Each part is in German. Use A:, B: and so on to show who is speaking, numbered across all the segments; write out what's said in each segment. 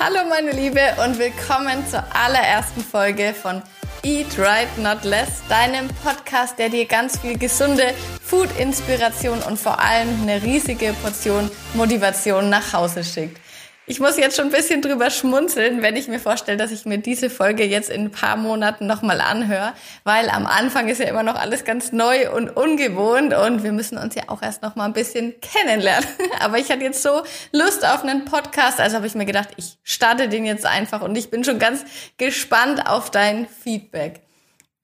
A: Hallo meine Liebe und willkommen zur allerersten Folge von Eat Right Not Less, deinem Podcast, der dir ganz viel gesunde Food-Inspiration und vor allem eine riesige Portion Motivation nach Hause schickt. Ich muss jetzt schon ein bisschen drüber schmunzeln, wenn ich mir vorstelle, dass ich mir diese Folge jetzt in ein paar Monaten nochmal anhöre, weil am Anfang ist ja immer noch alles ganz neu und ungewohnt und wir müssen uns ja auch erst noch mal ein bisschen kennenlernen. Aber ich hatte jetzt so Lust auf einen Podcast, also habe ich mir gedacht, ich starte den jetzt einfach und ich bin schon ganz gespannt auf dein Feedback.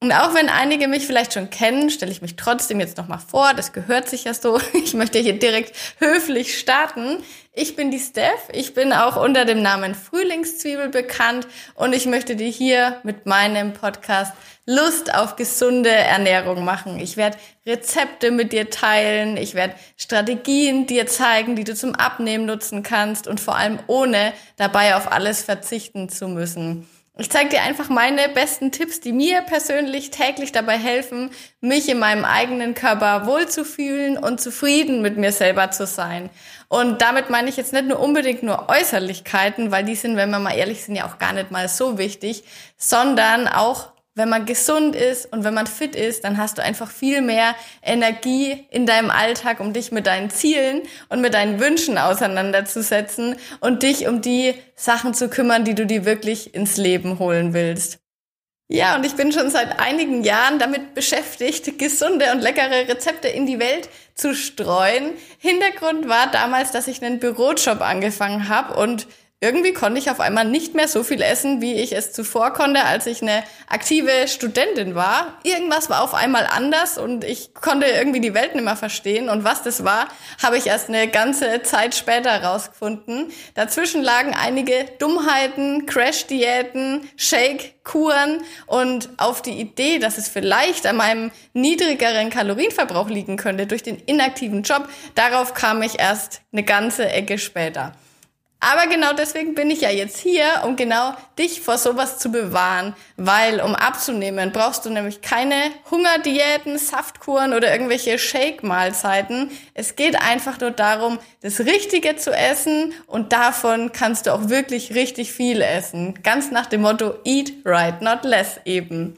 A: Und auch wenn einige mich vielleicht schon kennen, stelle ich mich trotzdem jetzt nochmal vor. Das gehört sich ja so. Ich möchte hier direkt höflich starten. Ich bin die Steph. Ich bin auch unter dem Namen Frühlingszwiebel bekannt und ich möchte dir hier mit meinem Podcast Lust auf gesunde Ernährung machen. Ich werde Rezepte mit dir teilen. Ich werde Strategien dir zeigen, die du zum Abnehmen nutzen kannst und vor allem ohne dabei auf alles verzichten zu müssen. Ich zeige dir einfach meine besten Tipps, die mir persönlich täglich dabei helfen, mich in meinem eigenen Körper wohlzufühlen und zufrieden mit mir selber zu sein. Und damit meine ich jetzt nicht nur unbedingt nur Äußerlichkeiten, weil die sind, wenn wir mal ehrlich sind, ja auch gar nicht mal so wichtig, sondern auch wenn man gesund ist und wenn man fit ist, dann hast du einfach viel mehr Energie in deinem Alltag, um dich mit deinen Zielen und mit deinen Wünschen auseinanderzusetzen und dich um die Sachen zu kümmern, die du dir wirklich ins Leben holen willst. Ja, und ich bin schon seit einigen Jahren damit beschäftigt, gesunde und leckere Rezepte in die Welt zu streuen. Hintergrund war damals, dass ich einen Bürojob angefangen habe und irgendwie konnte ich auf einmal nicht mehr so viel essen, wie ich es zuvor konnte, als ich eine aktive Studentin war. Irgendwas war auf einmal anders und ich konnte irgendwie die Welt nicht mehr verstehen. Und was das war, habe ich erst eine ganze Zeit später rausgefunden. Dazwischen lagen einige Dummheiten, Crash-Diäten, Shake-Kuren und auf die Idee, dass es vielleicht an meinem niedrigeren Kalorienverbrauch liegen könnte durch den inaktiven Job, darauf kam ich erst eine ganze Ecke später. Aber genau deswegen bin ich ja jetzt hier, um genau dich vor sowas zu bewahren. Weil um abzunehmen, brauchst du nämlich keine Hungerdiäten, Saftkuren oder irgendwelche Shake-Mahlzeiten. Es geht einfach nur darum, das Richtige zu essen und davon kannst du auch wirklich richtig viel essen. Ganz nach dem Motto Eat right, not less eben.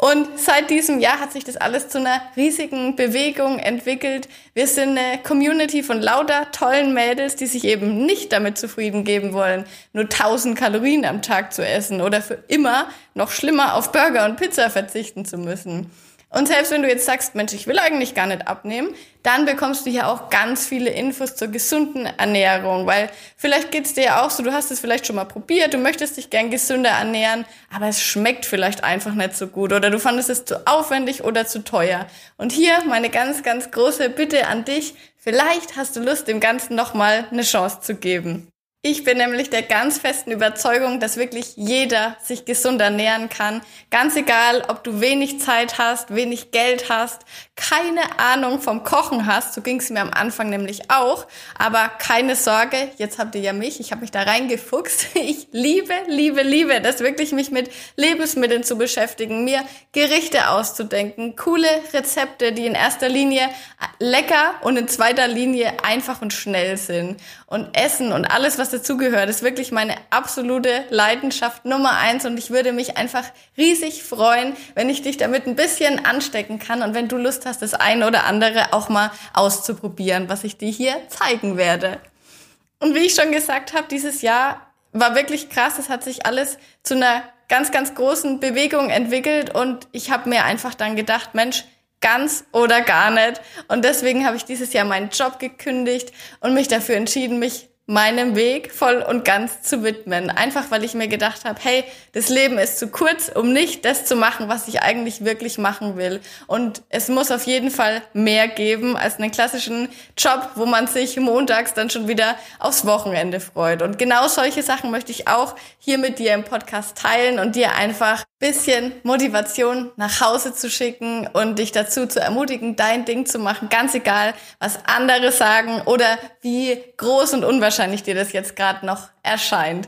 A: Und seit diesem Jahr hat sich das alles zu einer riesigen Bewegung entwickelt. Wir sind eine Community von lauter tollen Mädels, die sich eben nicht damit zufrieden geben wollen, nur 1000 Kalorien am Tag zu essen oder für immer noch schlimmer auf Burger und Pizza verzichten zu müssen. Und selbst wenn du jetzt sagst, Mensch, ich will eigentlich gar nicht abnehmen, dann bekommst du hier auch ganz viele Infos zur gesunden Ernährung, weil vielleicht geht's dir ja auch so, du hast es vielleicht schon mal probiert, du möchtest dich gern gesünder ernähren, aber es schmeckt vielleicht einfach nicht so gut oder du fandest es zu aufwendig oder zu teuer. Und hier meine ganz, ganz große Bitte an dich, vielleicht hast du Lust, dem Ganzen nochmal eine Chance zu geben. Ich bin nämlich der ganz festen Überzeugung, dass wirklich jeder sich gesund ernähren kann. Ganz egal, ob du wenig Zeit hast, wenig Geld hast, keine Ahnung vom Kochen hast. So ging es mir am Anfang nämlich auch. Aber keine Sorge, jetzt habt ihr ja mich. Ich habe mich da reingefuchst. Ich liebe, liebe, liebe das wirklich, mich mit Lebensmitteln zu beschäftigen, mir Gerichte auszudenken, coole Rezepte, die in erster Linie lecker und in zweiter Linie einfach und schnell sind. Und Essen und alles, was dazugehört, ist wirklich meine absolute Leidenschaft Nummer eins und ich würde mich einfach riesig freuen, wenn ich dich damit ein bisschen anstecken kann und wenn du Lust hast, das eine oder andere auch mal auszuprobieren, was ich dir hier zeigen werde. Und wie ich schon gesagt habe, dieses Jahr war wirklich krass. Es hat sich alles zu einer ganz, ganz großen Bewegung entwickelt und ich habe mir einfach dann gedacht, Mensch, ganz oder gar nicht. Und deswegen habe ich dieses Jahr meinen Job gekündigt und mich dafür entschieden, mich meinem Weg voll und ganz zu widmen. Einfach weil ich mir gedacht habe, hey, das Leben ist zu kurz, um nicht das zu machen, was ich eigentlich wirklich machen will. Und es muss auf jeden Fall mehr geben als einen klassischen Job, wo man sich montags dann schon wieder aufs Wochenende freut. Und genau solche Sachen möchte ich auch hier mit dir im Podcast teilen und dir einfach bisschen Motivation nach Hause zu schicken und dich dazu zu ermutigen, dein Ding zu machen, ganz egal, was andere sagen oder wie groß und unwahrscheinlich dir das jetzt gerade noch erscheint.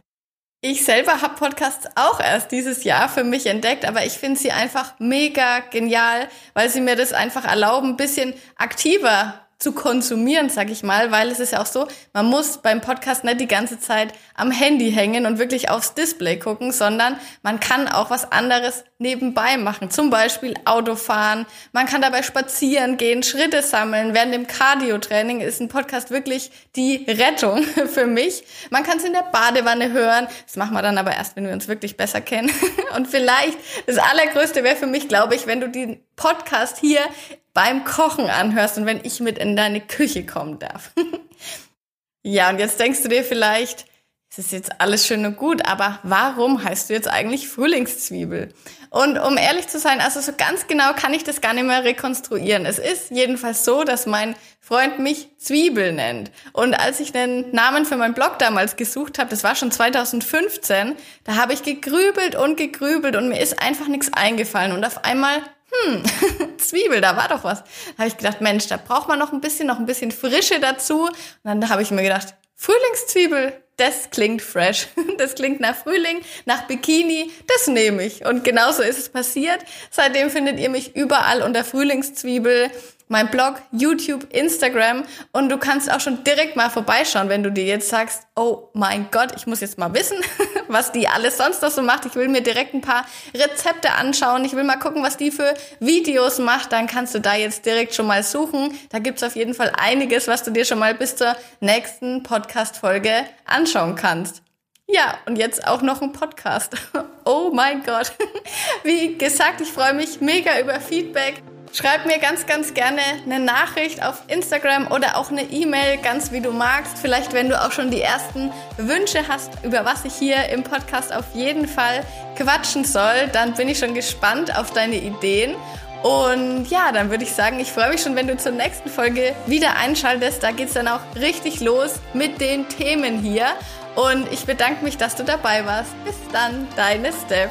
A: Ich selber habe Podcasts auch erst dieses Jahr für mich entdeckt, aber ich finde sie einfach mega genial, weil sie mir das einfach erlauben, bisschen aktiver zu konsumieren, sag ich mal, weil es ist ja auch so, man muss beim Podcast nicht die ganze Zeit am Handy hängen und wirklich aufs Display gucken, sondern man kann auch was anderes nebenbei machen. Zum Beispiel Autofahren, man kann dabei spazieren gehen, Schritte sammeln. Während dem Cardio-Training ist ein Podcast wirklich die Rettung für mich. Man kann es in der Badewanne hören. Das machen wir dann aber erst, wenn wir uns wirklich besser kennen. Und vielleicht das Allergrößte wäre für mich, glaube ich, wenn du den Podcast hier beim Kochen anhörst und wenn ich mit in deine Küche kommen darf. ja, und jetzt denkst du dir vielleicht, es ist jetzt alles schön und gut, aber warum heißt du jetzt eigentlich Frühlingszwiebel? Und um ehrlich zu sein, also so ganz genau kann ich das gar nicht mehr rekonstruieren. Es ist jedenfalls so, dass mein Freund mich Zwiebel nennt. Und als ich den Namen für meinen Blog damals gesucht habe, das war schon 2015, da habe ich gegrübelt und gegrübelt und mir ist einfach nichts eingefallen. Und auf einmal hm, Zwiebel, da war doch was. Da habe ich gedacht, Mensch, da braucht man noch ein bisschen, noch ein bisschen Frische dazu. Und dann habe ich mir gedacht, Frühlingszwiebel, das klingt fresh. Das klingt nach Frühling, nach Bikini, das nehme ich. Und genauso ist es passiert. Seitdem findet ihr mich überall unter Frühlingszwiebel mein Blog, YouTube, Instagram und du kannst auch schon direkt mal vorbeischauen, wenn du dir jetzt sagst, oh mein Gott, ich muss jetzt mal wissen, was die alles sonst noch so macht. Ich will mir direkt ein paar Rezepte anschauen. Ich will mal gucken, was die für Videos macht. Dann kannst du da jetzt direkt schon mal suchen. Da gibt's auf jeden Fall einiges, was du dir schon mal bis zur nächsten Podcast-Folge anschauen kannst. Ja, und jetzt auch noch ein Podcast. Oh mein Gott. Wie gesagt, ich freue mich mega über Feedback. Schreib mir ganz, ganz gerne eine Nachricht auf Instagram oder auch eine E-Mail, ganz wie du magst. Vielleicht, wenn du auch schon die ersten Wünsche hast, über was ich hier im Podcast auf jeden Fall quatschen soll, dann bin ich schon gespannt auf deine Ideen. Und ja, dann würde ich sagen, ich freue mich schon, wenn du zur nächsten Folge wieder einschaltest. Da geht es dann auch richtig los mit den Themen hier. Und ich bedanke mich, dass du dabei warst. Bis dann, deine Steph.